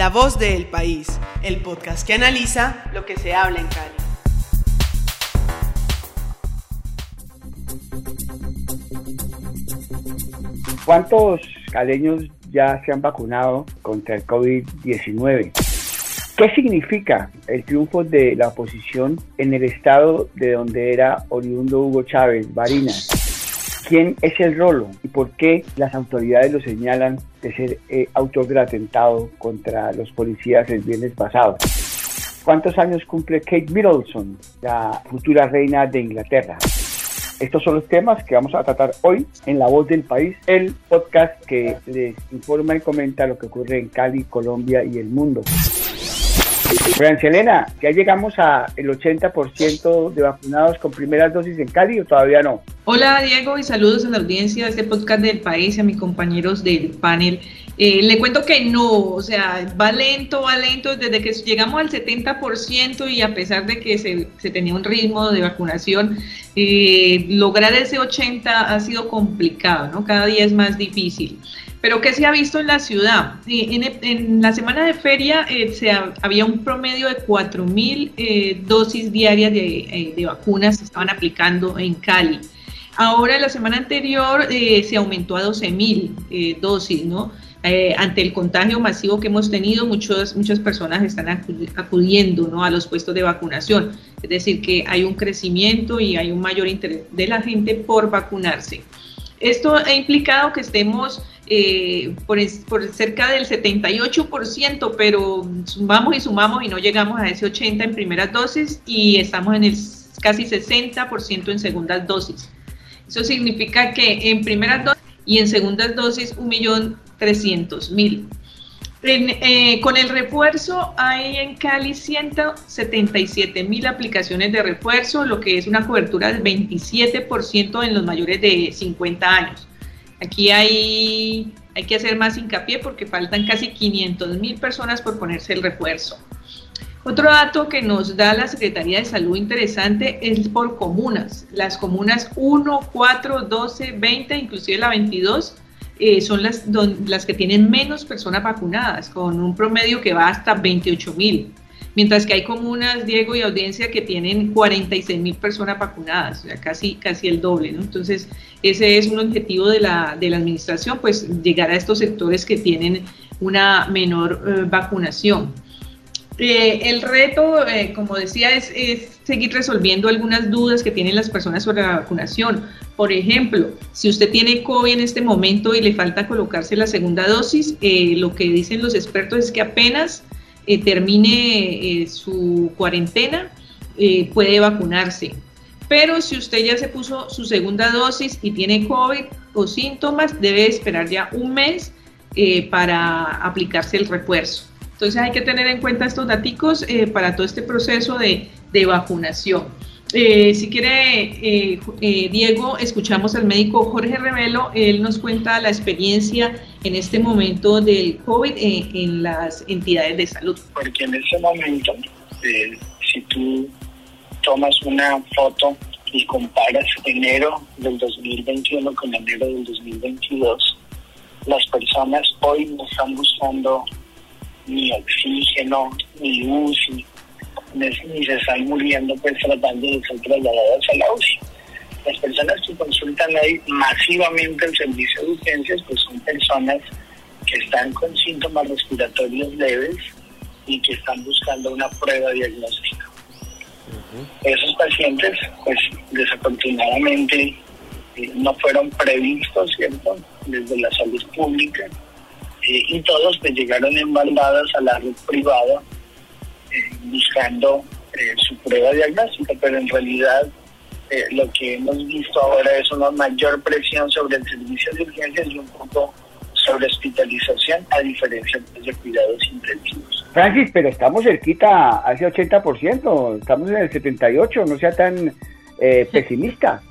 La voz del país, el podcast que analiza lo que se habla en Cali. ¿Cuántos caleños ya se han vacunado contra el COVID-19? ¿Qué significa el triunfo de la oposición en el estado de donde era oriundo Hugo Chávez, Barinas? ¿Quién es el rolo y por qué las autoridades lo señalan de ser eh, autor del atentado contra los policías el viernes pasado? ¿Cuántos años cumple Kate Middleton, la futura reina de Inglaterra? Estos son los temas que vamos a tratar hoy en La Voz del País, el podcast que les informa y comenta lo que ocurre en Cali, Colombia y el mundo. Elena, ¿ya llegamos al 80% de vacunados con primeras dosis en Cali o todavía no? Hola Diego y saludos a la audiencia de este podcast del país y a mis compañeros del panel. Eh, le cuento que no, o sea, va lento, va lento, desde que llegamos al 70% y a pesar de que se, se tenía un ritmo de vacunación, eh, lograr ese 80% ha sido complicado, ¿no? Cada día es más difícil. Pero ¿qué se ha visto en la ciudad? En, la semana de feria eh, se había un promedio de 4.000 eh, dosis diarias de, eh, de, vacunas que estaban aplicando en Cali. Ahora, la semana anterior se aumentó a 12.000 dosis, ¿no? ante el contagio masivo que hemos tenido, muchas muchas personas están acudiendo ¿no? a los puestos de vacunación. Es decir, que hay un crecimiento y hay un mayor interés de la gente por vacunarse. Esto ha implicado que estemos eh, por, cerca del 78%, pero sumamos y sumamos y no llegamos a ese 80% en primeras dosis y estamos en el casi 60% en segundas dosis. Eso significa que en primeras dosis y en segundas dosis 1.300.000. Eh, con el refuerzo hay en Cali 177 mil aplicaciones de refuerzo, lo que es una cobertura del 27% en los mayores de 50 años. Aquí hay, hay que hacer más hincapié porque faltan casi 500 mil personas por ponerse el refuerzo. Otro dato que nos da la Secretaría de Salud interesante es por comunas. Las comunas 1, 4, 12, 20, inclusive la 22 eh, son las, las que tienen menos personas vacunadas, con un promedio que va hasta 28 mil. Mientras que hay comunas, Diego y audiencia, que tienen 46 mil personas vacunadas, o sea, casi, casi el doble. Entonces, ese es un objetivo de la, de la administración, pues llegar a estos sectores que tienen una menor eh, vacunación. Eh, el reto, como decía, es, es, seguir resolviendo algunas dudas que tienen las personas sobre la vacunación. Por ejemplo, si usted tiene COVID en este momento y le falta colocarse la segunda dosis, eh, lo que dicen los expertos es que apenas eh, termine eh, su cuarentena, puede vacunarse. Pero si usted ya se puso su segunda dosis y tiene COVID o síntomas, debe esperar ya un mes para aplicarse el refuerzo. Entonces hay que tener en cuenta estos datos para todo este proceso de, de vacunación. Eh, si quiere, eh, eh, Diego, escuchamos al médico Jorge Revelo. Él nos cuenta la experiencia en este momento del COVID en, las entidades de salud. Porque en ese momento, si tú tomas una foto y comparas enero del 2021 con enero del 2022, las personas hoy no están buscando ni oxígeno, ni UCI, ni se están muriendo pues tratando de ser trasladados a la UCI. Las personas que consultan ahí masivamente el servicio de urgencias pues son personas que están con síntomas respiratorios leves y que están buscando una prueba diagnóstica. Esos pacientes pues desafortunadamente eh, no fueron previstos, ¿cierto?, desde la salud pública eh, y todos pues llegaron embaldados a la red privada buscando eh, su prueba diagnóstica, pero en realidad eh, lo que hemos visto ahora es una mayor presión sobre el servicio de urgencias y un poco sobre hospitalización, a diferencia pues, de cuidados intensivos. Francis, pero estamos cerquita a ese 80%, estamos en el 78%, no sea tan eh, pesimista.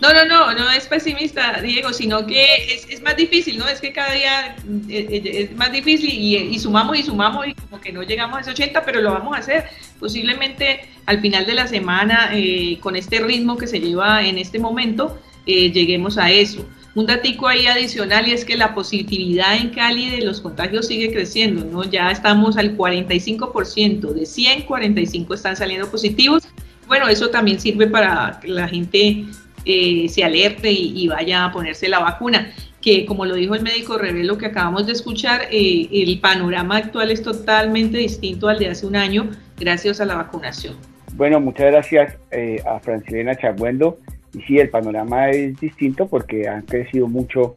No, no, no, no es pesimista, Diego, sino que es, más difícil, ¿no? Es que cada día eh, eh, es, más difícil y, sumamos y sumamos y como que no llegamos a ese 80, pero lo vamos a hacer. Posiblemente al final de la semana, eh, con este ritmo que se lleva en este momento, lleguemos a eso. un datico ahí adicional y es que la positividad en Cali de los contagios sigue creciendo, ¿no? Ya estamos al 45%, de 100, 45 están saliendo positivos. Bueno, eso también sirve para que la gente eh, se alerte y, vaya a ponerse la vacuna que como lo dijo el médico Revelo que acabamos de escuchar, eh, el panorama actual es totalmente distinto al de hace un año gracias a la vacunación. Bueno, muchas gracias eh, a Francilena Chagüendo. Y sí, el panorama es distinto porque han crecido mucho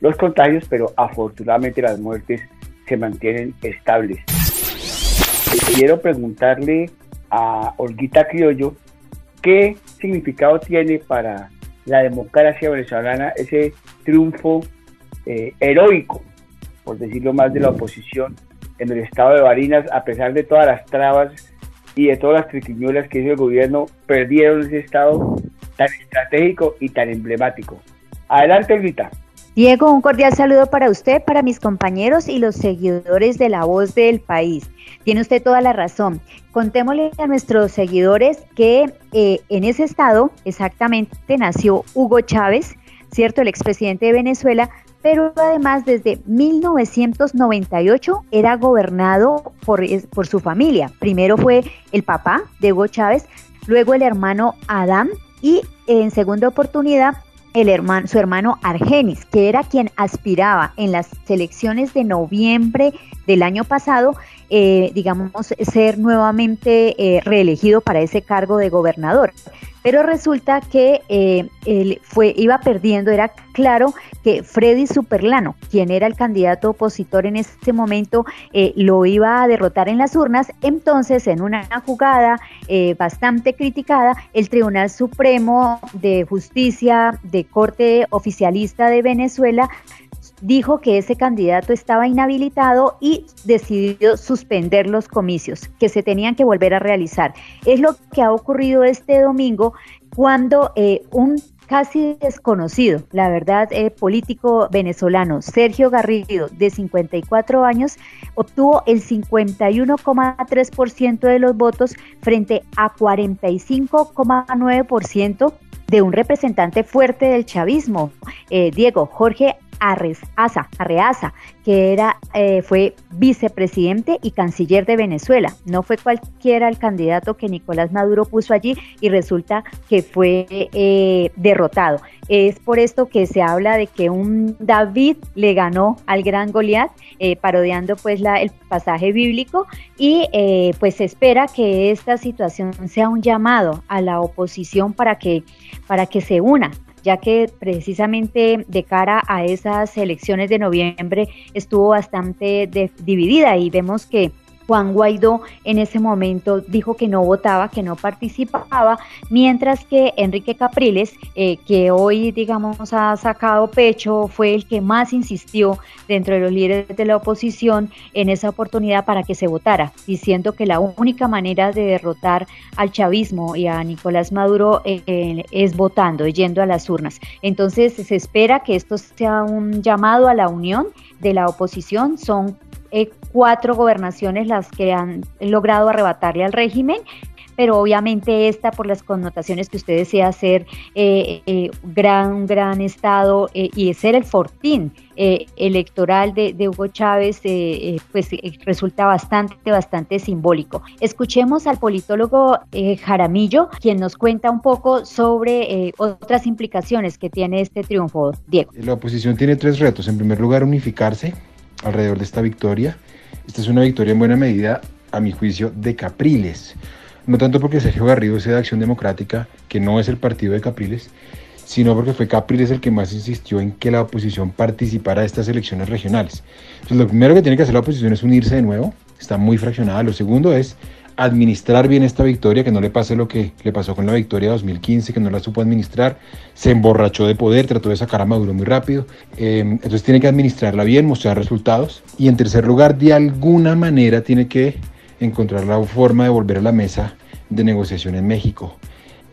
los contagios, pero afortunadamente las muertes se mantienen estables. Quiero preguntarle a Olguita Criollo qué significado tiene para la democracia venezolana ese triunfo eh, heroico, por decirlo más, de la oposición en el estado de Barinas, a pesar de todas las trabas y de todas las triquiñuelas que hizo el gobierno, perdieron ese estado tan estratégico y tan emblemático. Adelante, Olvita. Diego, un cordial saludo para usted, para mis compañeros y los seguidores de La Voz del País. Tiene usted toda la razón. Contémosle a nuestros seguidores que eh, en ese estado exactamente nació Hugo Chávez, ¿cierto? El expresidente de Venezuela, pero además desde 1998 era gobernado por, por su familia. Primero fue el papá de Hugo Chávez, luego el hermano Adán y en segunda oportunidad el hermano, su hermano Argenis, que era quien aspiraba en las elecciones de noviembre del año pasado, eh, digamos, ser nuevamente eh, reelegido para ese cargo de gobernador. Pero resulta que eh, fue, iba perdiendo, era claro que Freddy Superlano, quien era el candidato opositor en ese momento, eh, lo iba a derrotar en las urnas, entonces en una jugada bastante criticada, el Tribunal Supremo de Justicia de Corte Oficialista de Venezuela dijo que ese candidato estaba inhabilitado y decidió suspender los comicios que se tenían que volver a realizar. Es lo que ha ocurrido este domingo cuando eh, un casi desconocido, la verdad, eh, político venezolano, Sergio Garrido, de 54 años, obtuvo el 51,3% de los votos frente a 45,9% de un representante fuerte del chavismo, eh, Diego Jorge Arreaza, Arreaza que era, eh, fue vicepresidente y canciller de Venezuela. No fue cualquiera el candidato que Nicolás Maduro puso allí y resulta que fue eh, derrotado. Es por esto que se habla de que un David le ganó al gran Goliat, eh, parodiando pues el pasaje bíblico y pues se espera que esta situación sea un llamado a la oposición para que, para que se una ya que precisamente de cara a esas elecciones de noviembre estuvo bastante dividida y vemos que Juan Guaidó en ese momento dijo que no votaba, que no participaba, mientras que Enrique Capriles, eh, que hoy digamos ha sacado pecho, fue el que más insistió dentro de los líderes de la oposición en esa oportunidad para que se votara, diciendo que la única manera de derrotar al chavismo y a Nicolás Maduro eh, es votando, yendo a las urnas. Entonces se espera que esto sea un llamado a la unión de la oposición, son eh, cuatro gobernaciones las que han logrado arrebatarle al régimen pero obviamente esta por las connotaciones que usted desea ser eh, eh, gran, gran estado eh, y ser el fortín electoral de, Hugo Chávez, pues resulta bastante, bastante simbólico. Escuchemos al politólogo Jaramillo, quien nos cuenta un poco sobre otras implicaciones que tiene este triunfo. Diego. La oposición tiene tres retos. En primer lugar, unificarse alrededor de esta victoria. Esta es una victoria en buena medida, a mi juicio, de Capriles. No tanto porque Sergio Garrido sea de Acción Democrática, que no es el partido de Capriles, sino porque fue Capriles el que más insistió en que la oposición participara de estas elecciones regionales. Entonces, lo primero que tiene que hacer la oposición es unirse de nuevo, está muy fraccionada. Lo segundo es administrar bien esta victoria, que no le pase lo que le pasó con la victoria de 2015, que no la supo administrar, se emborrachó de poder, trató de sacar a Maduro muy rápido. Eh, entonces tiene que administrarla bien, mostrar resultados. Y en tercer lugar, de alguna manera tiene que encontrar la forma de volver a la mesa de negociación en México.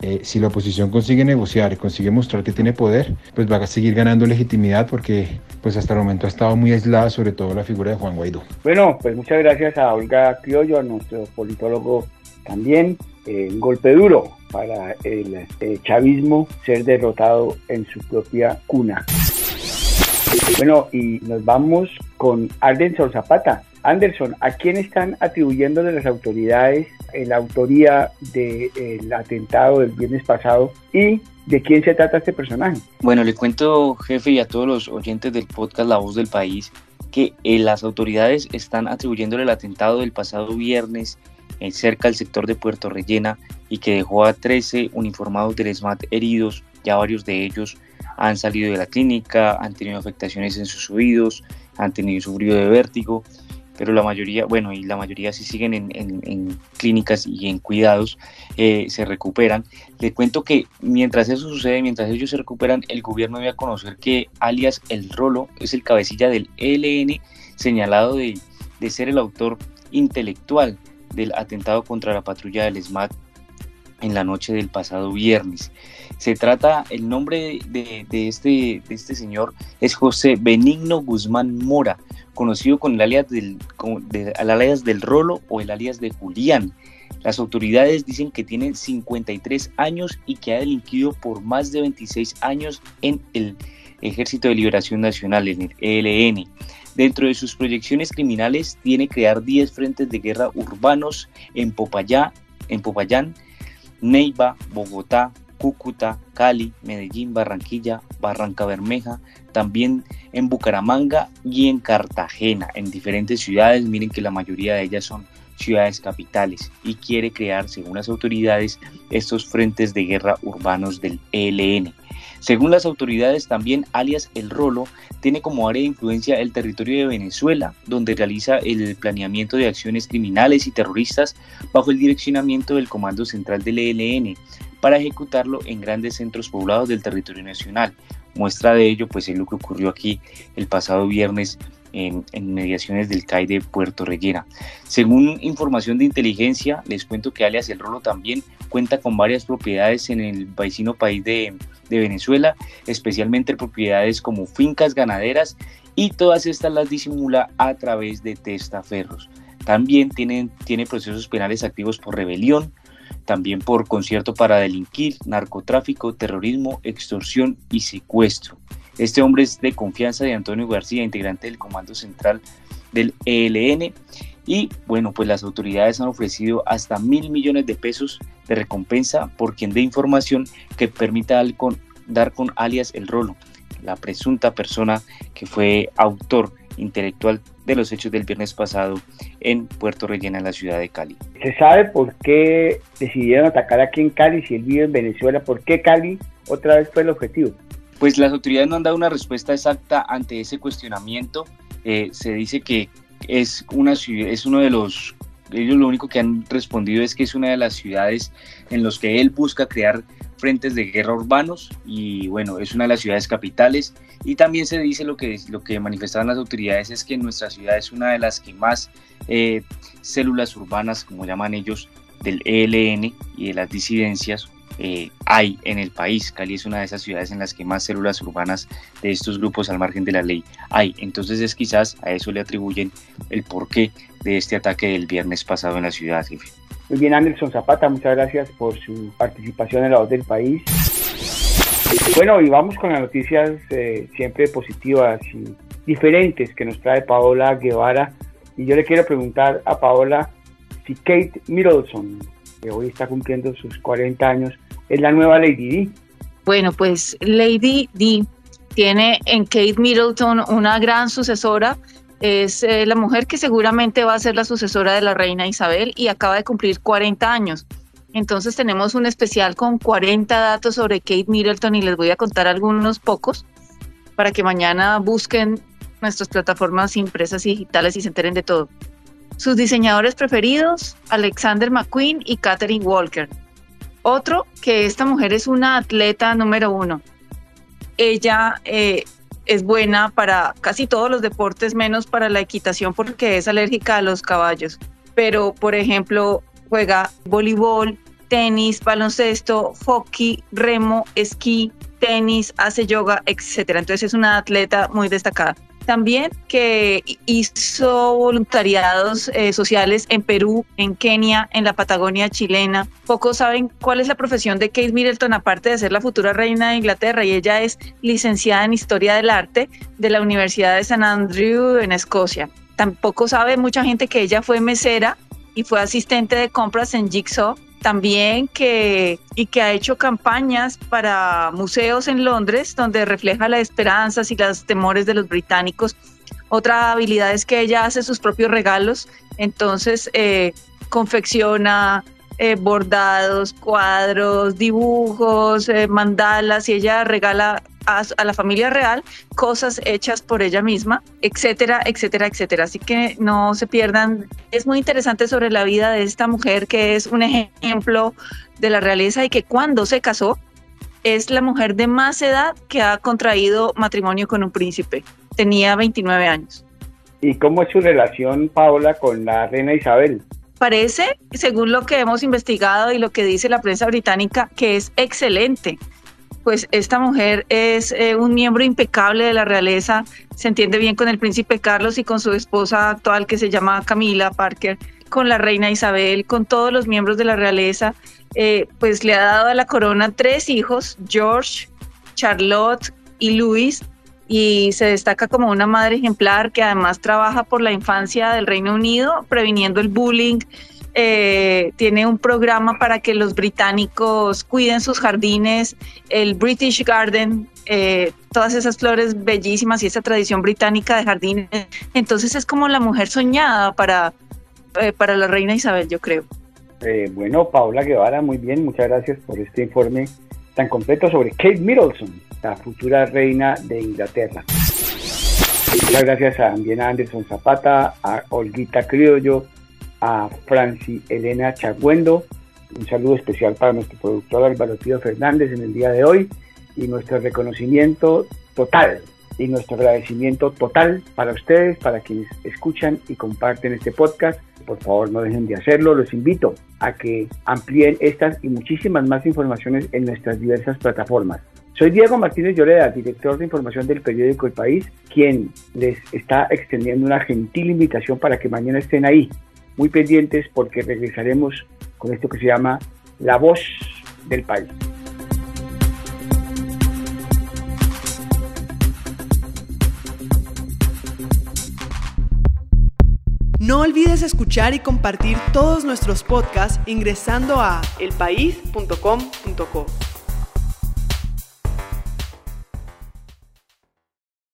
Eh, si la oposición consigue negociar y consigue mostrar que tiene poder, pues va a seguir ganando legitimidad porque pues hasta el momento ha estado muy aislada, sobre todo la figura de Juan Guaidó. Bueno, pues muchas gracias a Olga Criollo, a nuestro politólogo también. Eh, golpe duro para el eh, chavismo ser derrotado en su propia cuna. Bueno, y nos vamos con Anderson Zapata. Anderson, ¿a quién están atribuyendo de las autoridades la autoría del atentado del viernes pasado y de quién se trata este personaje? Bueno, le cuento, jefe, y a todos los oyentes del podcast La Voz del País, que eh, las autoridades están atribuyéndole el atentado del pasado viernes eh, cerca del sector de Puerto Rellena y que dejó a 13 uniformados del SMAT heridos, ya varios de ellos han salido de la clínica, han tenido afectaciones en sus oídos, han tenido sufrido de vértigo, pero la mayoría, bueno, y la mayoría sí siguen en, clínicas y en cuidados, eh, se recuperan. Le cuento que mientras eso sucede, mientras ellos se recuperan, el gobierno debe conocer que alias El Rolo es el cabecilla del ELN señalado de, de ser el autor intelectual del atentado contra la patrulla del SMAT en la noche del pasado viernes. Se trata, el nombre de, este, de este señor es José Benigno Guzmán Mora, conocido con el alias del, alias del Rolo o el alias de Julián. Las autoridades dicen que tiene 53 años y que ha delinquido por más de 26 años en el Ejército de Liberación Nacional, en el ELN. Dentro de sus proyecciones criminales tiene crear 10 frentes de guerra urbanos en en Popayán Neiva, Bogotá, Cúcuta, Cali, Medellín, Barranquilla, Barranca Bermeja, también en Bucaramanga y en Cartagena, en diferentes ciudades. Miren que la mayoría de ellas son ciudades capitales y quiere crear, según las autoridades, estos frentes de guerra urbanos del ELN. Según las autoridades, también alias El Rolo tiene como área de influencia el territorio de Venezuela, donde realiza el planeamiento de acciones criminales y terroristas bajo el direccionamiento del Comando Central del ELN para ejecutarlo en grandes centros poblados del territorio nacional. Muestra de ello pues es lo que ocurrió aquí el pasado viernes en, mediaciones del CAI de Puerto Rellena. Según información de inteligencia, les cuento que alias El Rolo también cuenta con varias propiedades en el vecino país de, Venezuela, especialmente propiedades como fincas ganaderas y todas estas las disimula a través de testaferros. También tiene, tiene procesos penales activos por rebelión, también por concierto para delinquir, narcotráfico, terrorismo, extorsión y secuestro. Este hombre es de confianza de Antonio García, integrante del Comando Central del ELN. Y bueno, pues las autoridades han ofrecido hasta mil millones de pesos de recompensa por quien dé información que permita dar con alias el rolo, la presunta persona que fue autor intelectual de los hechos del viernes pasado en Puerto Rellena, en la ciudad de Cali. ¿Se sabe por qué decidieron atacar aquí en Cali si él vive en Venezuela? ¿Por qué Cali otra vez fue el objetivo? Pues las autoridades no han dado una respuesta exacta ante ese cuestionamiento. Eh, se dice que es, una, es uno de los, ellos lo único que han respondido es que es una de las ciudades en los que él busca crear frentes de guerra urbanos y bueno, es una de las ciudades capitales. Y también se dice lo que, lo que manifestaban las autoridades es que nuestra ciudad es una de las que más eh, células urbanas, como llaman ellos, del ELN y de las disidencias eh, hay en el país. Cali es una de esas ciudades en las que más células urbanas de estos grupos al margen de la ley hay. Entonces es quizás a eso le atribuyen el porqué de este ataque del viernes pasado en la ciudad, jefe. Muy bien, Anderson Zapata, muchas gracias por su participación en la voz del país. Bueno, y vamos con las noticias eh, siempre positivas y diferentes que nos trae Paola Guevara. Y yo le quiero preguntar a Paola si Kate Middleton, que hoy está cumpliendo sus 40 años, es la nueva Lady D. Bueno, pues Lady D tiene en Kate Middleton una gran sucesora. Es eh, la mujer que seguramente va a ser la sucesora de la reina Isabel y acaba de cumplir 40 años. Entonces tenemos un especial con 40 datos sobre Kate Middleton y les voy a contar algunos pocos para que mañana busquen nuestras plataformas impresas y digitales y se enteren de todo. Sus diseñadores preferidos, Alexander McQueen y Katherine Walker. Otro, que esta mujer es una atleta número uno. Ella eh, es buena para casi todos los deportes, menos para la equitación porque es alérgica a los caballos. Pero, por ejemplo, juega voleibol, tenis, baloncesto, hockey, remo, esquí, tenis, hace yoga, etc. Entonces es una atleta muy destacada. También que hizo voluntariados eh, sociales en Perú, en Kenia, en la Patagonia chilena. Pocos saben cuál es la profesión de Kate Middleton, aparte de ser la futura reina de Inglaterra, y ella es licenciada en Historia del Arte de la Universidad de St. Andrew en Escocia. Tampoco sabe mucha gente que ella fue mesera y fue asistente de compras en Jigsaw también que y que ha hecho campañas para museos en Londres donde refleja las esperanzas y los temores de los británicos. Otra habilidad es que ella hace sus propios regalos, entonces eh, confecciona eh, bordados, cuadros, dibujos, eh, mandalas y ella regala a, la familia real cosas hechas por ella misma, etcétera, etcétera, etcétera. Así que no se pierdan. Es muy interesante sobre la vida de esta mujer que es un ejemplo de la realeza y que cuando se casó es la mujer de más edad que ha contraído matrimonio con un príncipe. Tenía 29 años. ¿Y cómo es su relación, Paola, con la reina Isabel? Parece, según lo que hemos investigado y lo que dice la prensa británica, que es excelente. Pues esta mujer es eh, un miembro impecable de la realeza, se entiende bien con el príncipe Carlos y con su esposa actual que se llama Camila Parker, con la reina Isabel, con todos los miembros de la realeza, eh, pues le ha dado a la corona tres hijos, George, Charlotte y Luis, y se destaca como una madre ejemplar que además trabaja por la infancia del Reino Unido, previniendo el bullying eh, tiene un programa para que los británicos cuiden sus jardines, el British Garden, eh, todas esas flores bellísimas y esa tradición británica de jardines. Entonces es como la mujer soñada para, eh, para la reina Isabel, yo creo. bueno, Paula Guevara, muy bien, muchas gracias por este informe tan completo sobre Kate Middleton, la futura reina de Inglaterra. Muchas gracias a Anderson Zapata, a Olguita Criollo, a Franci Elena Chagüendo. Un saludo especial para nuestro productor Álvaro Tío Fernández en el día de hoy y nuestro reconocimiento total y nuestro agradecimiento total para ustedes, para quienes escuchan y comparten este podcast. Por favor, no dejen de hacerlo. Los invito a que amplíen estas y muchísimas más informaciones en nuestras diversas plataformas. Soy Diego Martínez Lloreda, director de información del periódico El País, quien les está extendiendo una gentil invitación para que mañana estén ahí muy pendientes porque regresaremos con esto que se llama La voz del país. No olvides escuchar y compartir todos nuestros podcasts ingresando a elpaís.com.co.